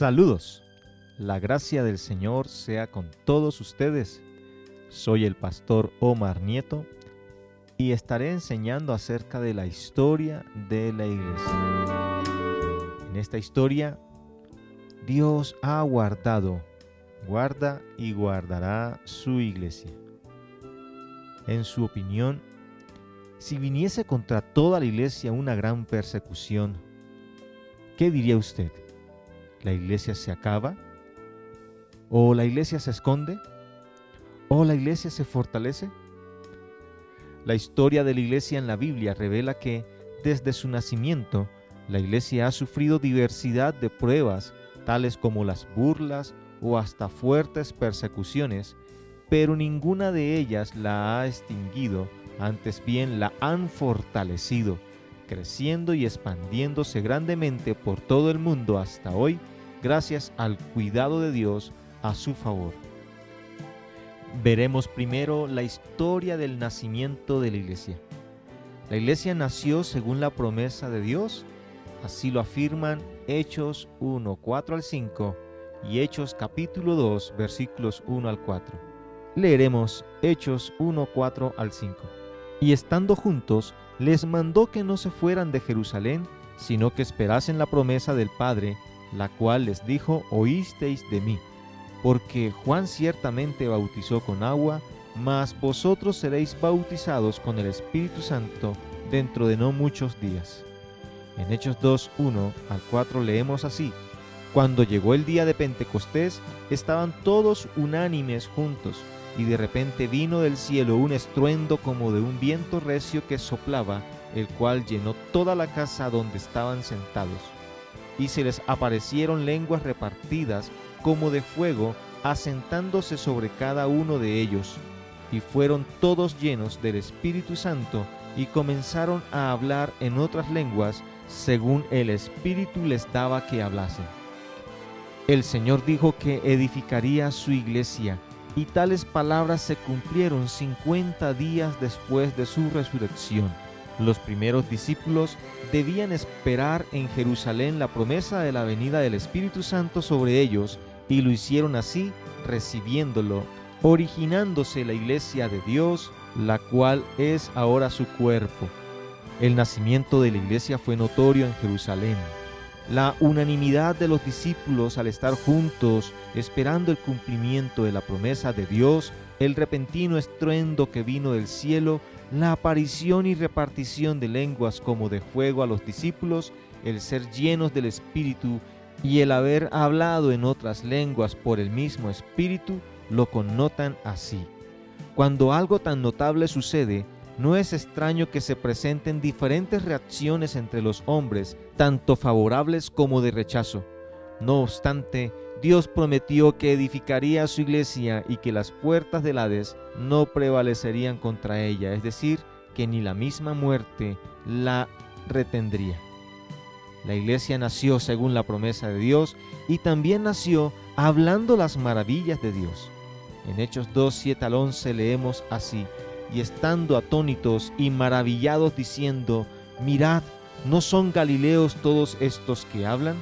Saludos. La gracia del Señor sea con todos ustedes. Soy el pastor Omar Nieto y estaré enseñando acerca de la historia de la iglesia. En esta historia, Dios ha guardado, guarda y guardará su iglesia. En su opinión, si viniese contra toda la iglesia una gran persecución, ¿qué diría usted? ¿La iglesia se acaba? ¿O la iglesia se esconde? ¿O la iglesia se fortalece? La historia de la iglesia en la Biblia revela que desde su nacimiento la iglesia ha sufrido diversidad de pruebas, tales como las burlas o hasta fuertes persecuciones, pero ninguna de ellas la ha extinguido, antes bien la han fortalecido, creciendo y expandiéndose grandemente por todo el mundo hasta hoy, gracias al cuidado de Dios a su favor. Veremos primero la historia del nacimiento de la iglesia. La iglesia nació según la promesa de Dios, así lo afirman Hechos 1, 4 al 5 y Hechos capítulo 2, versículos 1 al 4. Leeremos Hechos 1, 4 al 5. Y estando juntos, les mandó que no se fueran de Jerusalén, sino que esperasen la promesa del Padre, la cual les dijo, oísteis de mí porque Juan ciertamente bautizó con agua, mas vosotros seréis bautizados con el Espíritu Santo dentro de no muchos días. En Hechos 2, 1 al 4 leemos así, Cuando llegó el día de Pentecostés, estaban todos unánimes juntos, y de repente vino del cielo un estruendo como de un viento recio que soplaba, el cual llenó toda la casa donde estaban sentados. Y se les aparecieron lenguas repartidas como de fuego, asentándose sobre cada uno de ellos. Y fueron todos llenos del Espíritu Santo y comenzaron a hablar en otras lenguas según el Espíritu les daba que hablasen. El Señor dijo que edificaría su iglesia, y tales palabras se cumplieron cincuenta días después de su resurrección. Los primeros discípulos debían esperar en Jerusalén la promesa de la venida del Espíritu Santo sobre ellos, y lo hicieron así, recibiéndolo, originándose la iglesia de Dios, la cual es ahora su cuerpo. El nacimiento de la iglesia fue notorio en Jerusalén. La unanimidad de los discípulos al estar juntos, esperando el cumplimiento de la promesa de Dios, el repentino estruendo que vino del cielo, la aparición y repartición de lenguas como de fuego a los discípulos, el ser llenos del Espíritu y el haber hablado en otras lenguas por el mismo Espíritu lo connotan así. Cuando algo tan notable sucede, no es extraño que se presenten diferentes reacciones entre los hombres, tanto favorables como de rechazo. No obstante, Dios prometió que edificaría su iglesia y que las puertas del Hades no prevalecerían contra ella, es decir, que ni la misma muerte la retendría. La iglesia nació según la promesa de Dios y también nació hablando las maravillas de Dios. En Hechos 2, 7 al 11 leemos así, y estando atónitos y maravillados diciendo, mirad, ¿no son Galileos todos estos que hablan?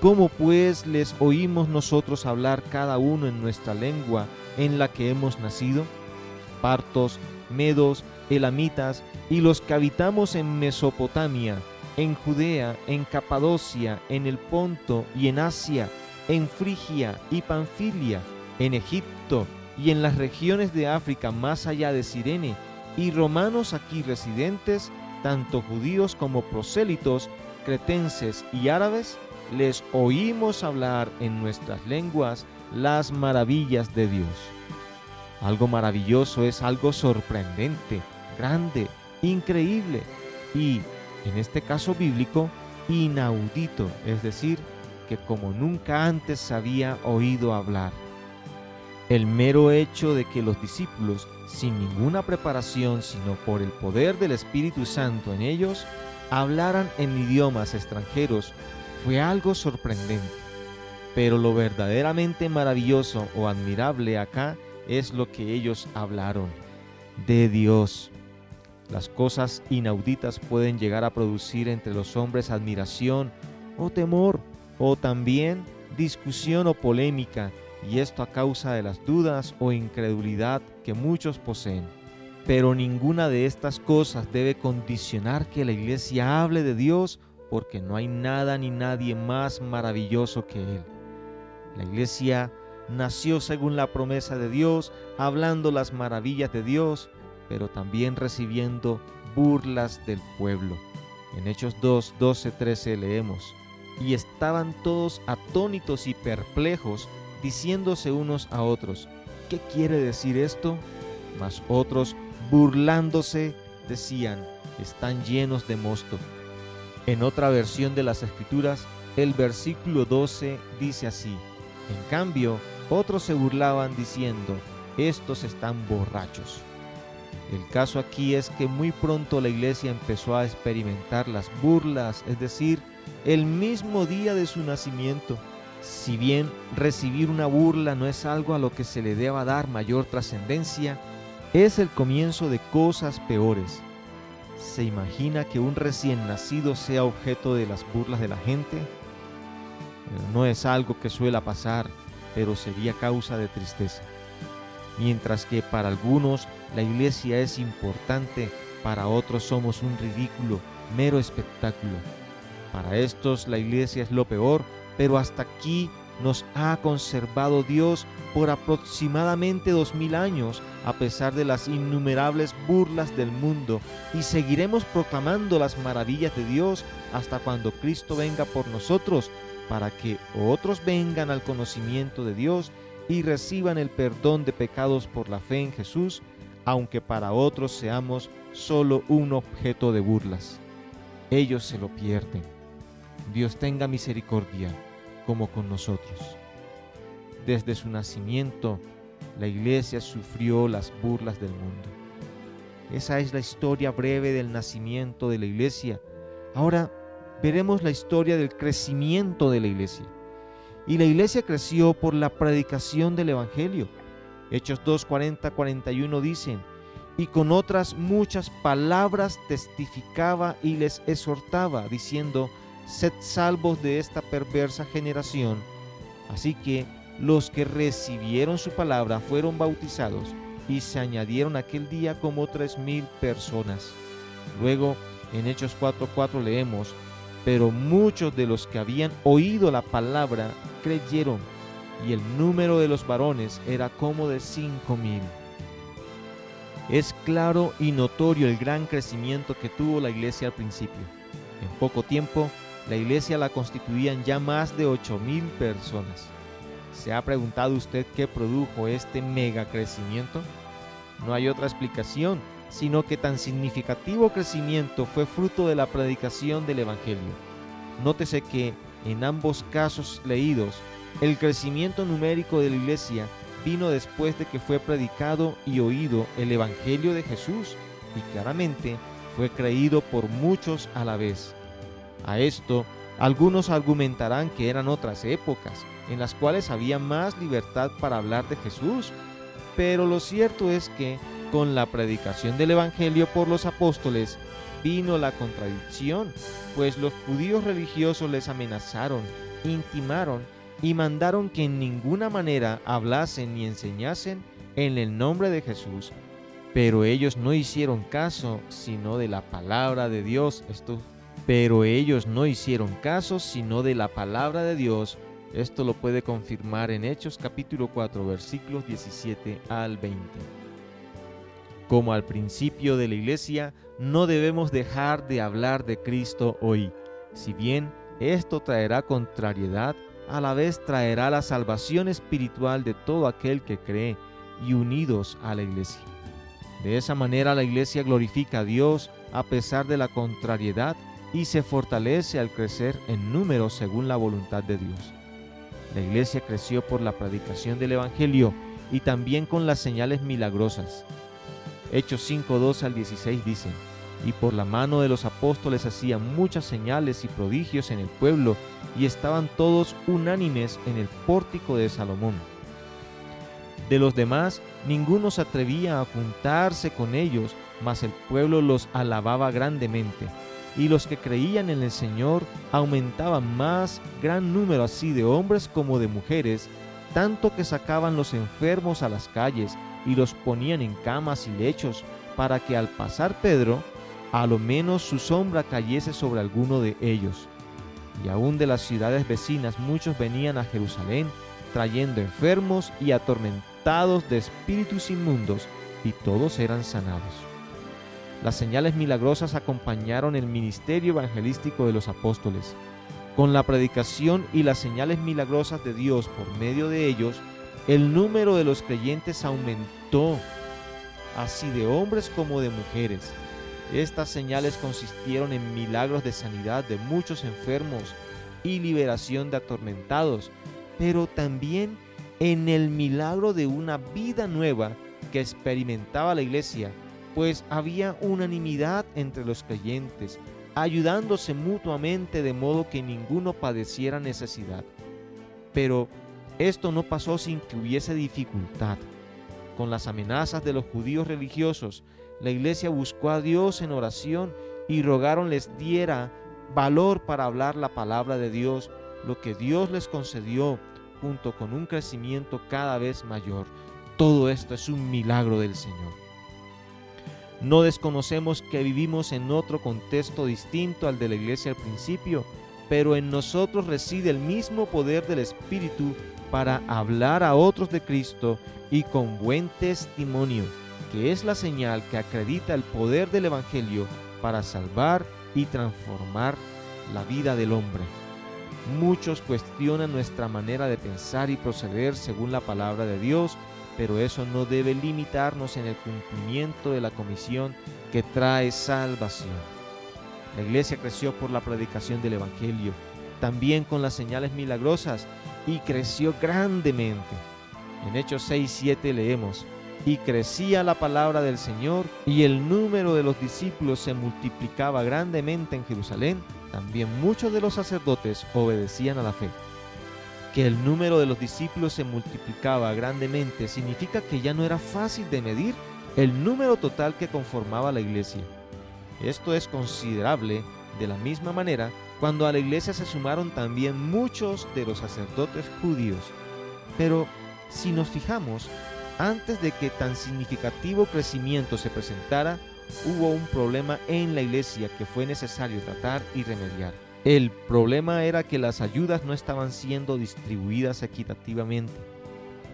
¿Cómo pues les oímos nosotros hablar cada uno en nuestra lengua en la que hemos nacido? Partos, medos, elamitas y los que habitamos en Mesopotamia, en Judea, en Capadocia, en el Ponto y en Asia, en Frigia y Panfilia, en Egipto y en las regiones de África más allá de Sirene, y romanos aquí residentes, tanto judíos como prosélitos, cretenses y árabes, les oímos hablar en nuestras lenguas las maravillas de Dios. Algo maravilloso es algo sorprendente, grande, increíble y en este caso bíblico, inaudito, es decir, que como nunca antes se había oído hablar. El mero hecho de que los discípulos, sin ninguna preparación, sino por el poder del Espíritu Santo en ellos, hablaran en idiomas extranjeros, fue algo sorprendente. Pero lo verdaderamente maravilloso o admirable acá es lo que ellos hablaron, de Dios. Las cosas inauditas pueden llegar a producir entre los hombres admiración o temor, o también discusión o polémica, y esto a causa de las dudas o incredulidad que muchos poseen. Pero ninguna de estas cosas debe condicionar que la iglesia hable de Dios porque no hay nada ni nadie más maravilloso que Él. La iglesia nació según la promesa de Dios, hablando las maravillas de Dios, pero también recibiendo burlas del pueblo. En Hechos 2, 12, 13 leemos, y estaban todos atónitos y perplejos, diciéndose unos a otros, ¿qué quiere decir esto? Mas otros, burlándose, decían, están llenos de mosto. En otra versión de las Escrituras, el versículo 12 dice así, en cambio, otros se burlaban diciendo, estos están borrachos. El caso aquí es que muy pronto la iglesia empezó a experimentar las burlas, es decir, el mismo día de su nacimiento. Si bien recibir una burla no es algo a lo que se le deba dar mayor trascendencia, es el comienzo de cosas peores. ¿Se imagina que un recién nacido sea objeto de las burlas de la gente? No es algo que suela pasar, pero sería causa de tristeza. Mientras que para algunos la iglesia es importante, para otros somos un ridículo, mero espectáculo. Para estos la iglesia es lo peor, pero hasta aquí nos ha conservado Dios por aproximadamente dos mil años, a pesar de las innumerables burlas del mundo, y seguiremos proclamando las maravillas de Dios hasta cuando Cristo venga por nosotros, para que otros vengan al conocimiento de Dios y reciban el perdón de pecados por la fe en Jesús, aunque para otros seamos solo un objeto de burlas. Ellos se lo pierden. Dios tenga misericordia como con nosotros. Desde su nacimiento, la iglesia sufrió las burlas del mundo. Esa es la historia breve del nacimiento de la iglesia. Ahora veremos la historia del crecimiento de la iglesia. Y la iglesia creció por la predicación del Evangelio. Hechos 2, 40, 41 dicen, y con otras muchas palabras testificaba y les exhortaba, diciendo, sed salvos de esta perversa generación. Así que los que recibieron su palabra fueron bautizados y se añadieron aquel día como tres mil personas. Luego, en Hechos 4:4 leemos, pero muchos de los que habían oído la palabra creyeron, y el número de los varones era como de cinco mil. Es claro y notorio el gran crecimiento que tuvo la iglesia al principio. En poco tiempo, la iglesia la constituían ya más de 8 mil personas. ¿Se ha preguntado usted qué produjo este mega crecimiento? No hay otra explicación, sino que tan significativo crecimiento fue fruto de la predicación del Evangelio. Nótese que en ambos casos leídos, el crecimiento numérico de la iglesia vino después de que fue predicado y oído el Evangelio de Jesús y claramente fue creído por muchos a la vez. A esto, algunos argumentarán que eran otras épocas, en las cuales había más libertad para hablar de Jesús, pero lo cierto es que con la predicación del Evangelio por los apóstoles vino la contradicción, pues los judíos religiosos les amenazaron, intimaron y mandaron que en ninguna manera hablasen ni enseñasen en el nombre de Jesús. Pero ellos no hicieron caso sino de la palabra de Dios. Esto pero ellos no hicieron caso sino de la palabra de Dios. Esto lo puede confirmar en Hechos capítulo 4 versículos 17 al 20. Como al principio de la iglesia, no debemos dejar de hablar de Cristo hoy. Si bien esto traerá contrariedad, a la vez traerá la salvación espiritual de todo aquel que cree y unidos a la iglesia. De esa manera la iglesia glorifica a Dios a pesar de la contrariedad y se fortalece al crecer en número según la voluntad de Dios. La iglesia creció por la predicación del Evangelio y también con las señales milagrosas. Hechos 5, 2 al 16 dicen, y por la mano de los apóstoles hacían muchas señales y prodigios en el pueblo, y estaban todos unánimes en el pórtico de Salomón. De los demás, ninguno se atrevía a juntarse con ellos, mas el pueblo los alababa grandemente y los que creían en el Señor aumentaban más gran número así de hombres como de mujeres, tanto que sacaban los enfermos a las calles y los ponían en camas y lechos, para que al pasar Pedro, a lo menos su sombra cayese sobre alguno de ellos. Y aún de las ciudades vecinas muchos venían a Jerusalén, trayendo enfermos y atormentados de espíritus inmundos, y todos eran sanados. Las señales milagrosas acompañaron el ministerio evangelístico de los apóstoles. Con la predicación y las señales milagrosas de Dios por medio de ellos, el número de los creyentes aumentó, así de hombres como de mujeres. Estas señales consistieron en milagros de sanidad de muchos enfermos y liberación de atormentados, pero también en el milagro de una vida nueva que experimentaba la iglesia, pues había unanimidad entre los creyentes, ayudándose mutuamente de modo que ninguno padeciera necesidad. Pero esto no pasó sin que hubiese dificultad. Con las amenazas de los judíos religiosos, la iglesia buscó a Dios en oración y rogaron les diera valor para hablar la palabra de Dios, lo que Dios les concedió junto con un crecimiento cada vez mayor. Todo esto es un milagro del Señor. No desconocemos que vivimos en otro contexto distinto al de la iglesia al principio, pero en nosotros reside el mismo poder del Espíritu para hablar a otros de Cristo y con buen testimonio, que es la señal que acredita el poder del Evangelio para salvar y transformar la vida del hombre. Muchos cuestionan nuestra manera de pensar y proceder según la palabra de Dios, pero eso no debe limitarnos en el cumplimiento de la comisión que trae salvación. La iglesia creció por la predicación del Evangelio, también con las señales milagrosas, y creció grandemente. En Hechos 6, 7 leemos, y crecía la palabra del Señor, y el número de los discípulos se multiplicaba grandemente en Jerusalén, también muchos de los sacerdotes obedecían a la fe. Que el número de los discípulos se multiplicaba grandemente significa que ya no era fácil de medir el número total que conformaba la iglesia. Esto es considerable de la misma manera cuando a la iglesia se sumaron también muchos de los sacerdotes judíos. Pero si nos fijamos, antes de que tan significativo crecimiento se presentara, hubo un problema en la iglesia que fue necesario tratar y remediar. El problema era que las ayudas no estaban siendo distribuidas equitativamente.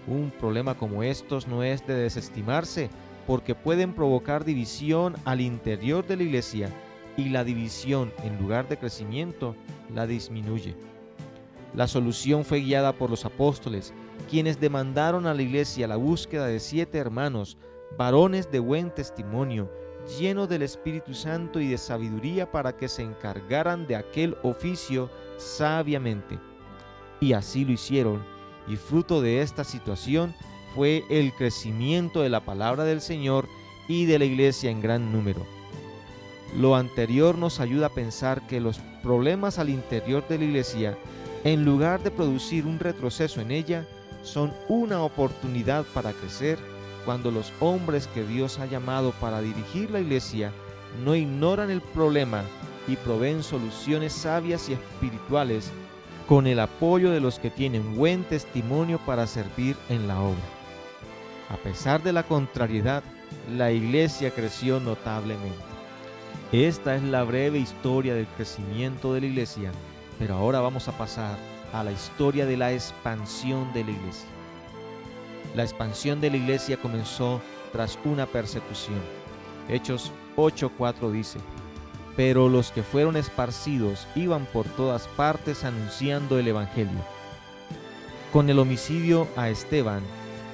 Un problema como estos no es de desestimarse porque pueden provocar división al interior de la iglesia y la división en lugar de crecimiento la disminuye. La solución fue guiada por los apóstoles, quienes demandaron a la iglesia la búsqueda de siete hermanos, varones de buen testimonio, llenos del Espíritu Santo y de sabiduría para que se encargaran de aquel oficio sabiamente. Y así lo hicieron, y fruto de esta situación fue el crecimiento de la palabra del Señor y de la iglesia en gran número. Lo anterior nos ayuda a pensar que los problemas al interior de la iglesia, en lugar de producir un retroceso en ella, son una oportunidad para crecer cuando los hombres que Dios ha llamado para dirigir la iglesia no ignoran el problema y proveen soluciones sabias y espirituales con el apoyo de los que tienen buen testimonio para servir en la obra. A pesar de la contrariedad, la iglesia creció notablemente. Esta es la breve historia del crecimiento de la iglesia, pero ahora vamos a pasar a la historia de la expansión de la iglesia. La expansión de la iglesia comenzó tras una persecución. Hechos 8:4 dice, pero los que fueron esparcidos iban por todas partes anunciando el Evangelio. Con el homicidio a Esteban,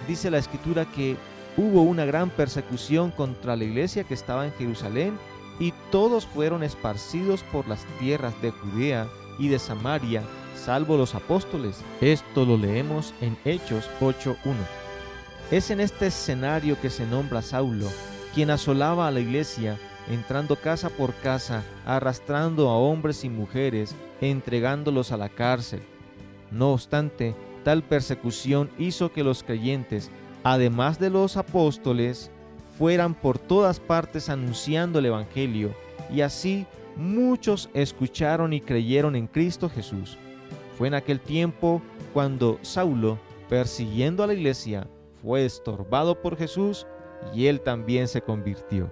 dice la escritura que hubo una gran persecución contra la iglesia que estaba en Jerusalén y todos fueron esparcidos por las tierras de Judea y de Samaria, salvo los apóstoles. Esto lo leemos en Hechos 8.1. Es en este escenario que se nombra Saulo, quien asolaba a la iglesia, entrando casa por casa, arrastrando a hombres y mujeres, entregándolos a la cárcel. No obstante, tal persecución hizo que los creyentes, además de los apóstoles, fueran por todas partes anunciando el Evangelio, y así muchos escucharon y creyeron en Cristo Jesús. Fue en aquel tiempo cuando Saulo, persiguiendo a la iglesia, fue estorbado por Jesús y él también se convirtió.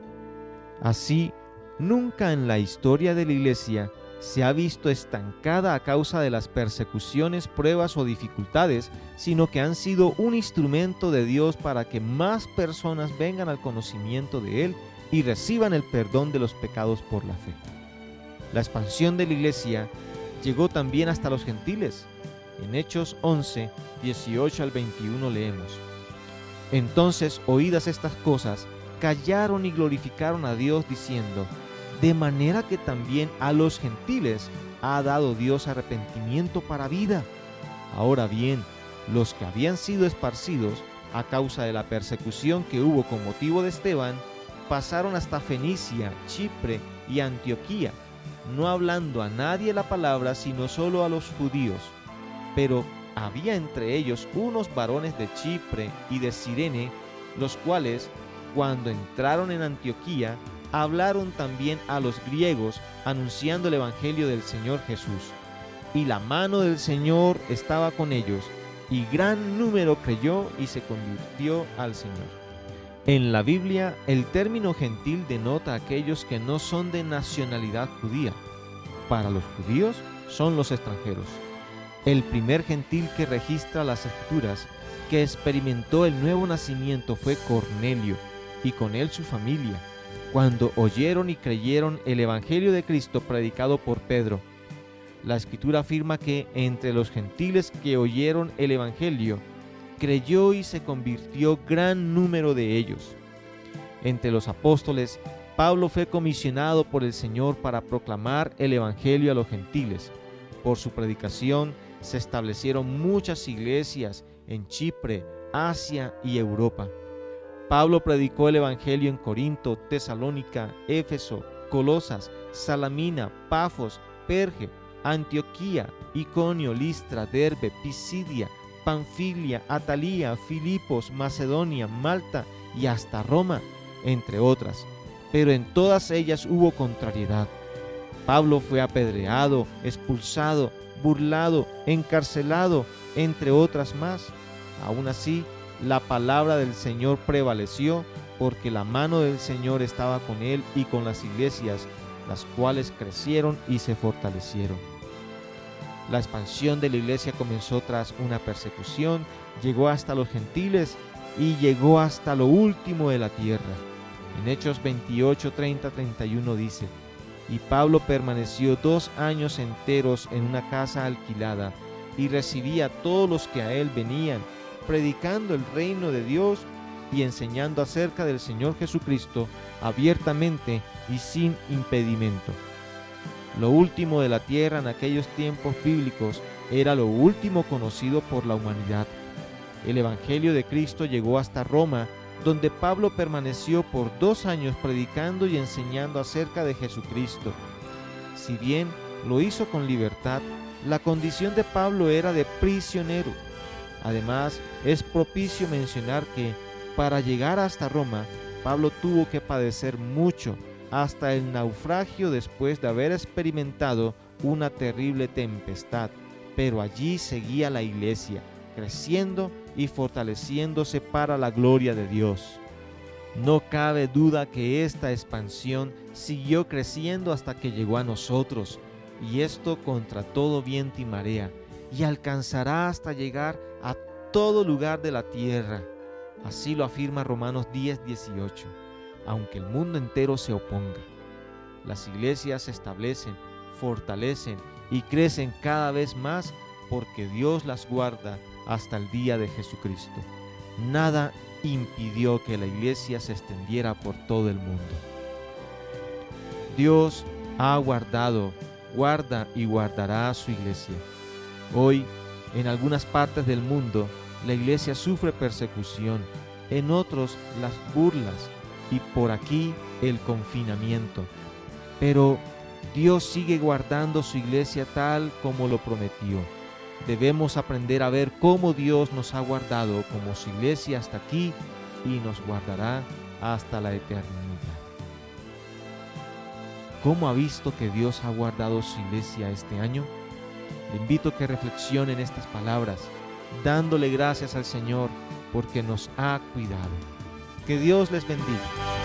Así, nunca en la historia de la iglesia se ha visto estancada a causa de las persecuciones, pruebas o dificultades, sino que han sido un instrumento de Dios para que más personas vengan al conocimiento de Él y reciban el perdón de los pecados por la fe. La expansión de la iglesia llegó también hasta los gentiles. En Hechos 11, 18 al 21 leemos. Entonces, oídas estas cosas, callaron y glorificaron a Dios diciendo, de manera que también a los gentiles ha dado Dios arrepentimiento para vida. Ahora bien, los que habían sido esparcidos a causa de la persecución que hubo con motivo de Esteban, pasaron hasta Fenicia, Chipre y Antioquía, no hablando a nadie la palabra, sino solo a los judíos. Pero había entre ellos unos varones de Chipre y de Sirene, los cuales, cuando entraron en Antioquía, hablaron también a los griegos, anunciando el Evangelio del Señor Jesús. Y la mano del Señor estaba con ellos, y gran número creyó y se convirtió al Señor. En la Biblia, el término gentil denota a aquellos que no son de nacionalidad judía. Para los judíos son los extranjeros. El primer gentil que registra las escrituras que experimentó el nuevo nacimiento fue Cornelio y con él su familia, cuando oyeron y creyeron el Evangelio de Cristo predicado por Pedro. La escritura afirma que entre los gentiles que oyeron el Evangelio, creyó y se convirtió gran número de ellos. Entre los apóstoles, Pablo fue comisionado por el Señor para proclamar el Evangelio a los gentiles. Por su predicación se establecieron muchas iglesias en Chipre, Asia y Europa. Pablo predicó el Evangelio en Corinto, Tesalónica, Éfeso, Colosas, Salamina, Pafos, Perge, Antioquía, Iconio, Listra, Derbe, Pisidia, Panfilia, Atalía, Filipos, Macedonia, Malta y hasta Roma, entre otras. Pero en todas ellas hubo contrariedad. Pablo fue apedreado, expulsado, burlado, encarcelado, entre otras más. Aún así, la palabra del Señor prevaleció porque la mano del Señor estaba con él y con las iglesias, las cuales crecieron y se fortalecieron. La expansión de la iglesia comenzó tras una persecución, llegó hasta los gentiles y llegó hasta lo último de la tierra. En Hechos 28, 30, 31 dice, y Pablo permaneció dos años enteros en una casa alquilada y recibía a todos los que a él venían, predicando el reino de Dios y enseñando acerca del Señor Jesucristo abiertamente y sin impedimento. Lo último de la tierra en aquellos tiempos bíblicos era lo último conocido por la humanidad. El Evangelio de Cristo llegó hasta Roma, donde Pablo permaneció por dos años predicando y enseñando acerca de Jesucristo. Si bien lo hizo con libertad, la condición de Pablo era de prisionero. Además, es propicio mencionar que para llegar hasta Roma, Pablo tuvo que padecer mucho hasta el naufragio después de haber experimentado una terrible tempestad, pero allí seguía la iglesia, creciendo y fortaleciéndose para la gloria de Dios. No cabe duda que esta expansión siguió creciendo hasta que llegó a nosotros, y esto contra todo viento y marea, y alcanzará hasta llegar a todo lugar de la tierra. Así lo afirma Romanos 10, 18 aunque el mundo entero se oponga. Las iglesias se establecen, fortalecen y crecen cada vez más porque Dios las guarda hasta el día de Jesucristo. Nada impidió que la iglesia se extendiera por todo el mundo. Dios ha guardado, guarda y guardará a su iglesia. Hoy, en algunas partes del mundo, la iglesia sufre persecución, en otros las burlas, y por aquí el confinamiento. Pero Dios sigue guardando su iglesia tal como lo prometió. Debemos aprender a ver cómo Dios nos ha guardado como su iglesia hasta aquí y nos guardará hasta la eternidad. ¿Cómo ha visto que Dios ha guardado su iglesia este año? Le invito a que reflexione en estas palabras, dándole gracias al Señor porque nos ha cuidado. Que Dios les bendiga.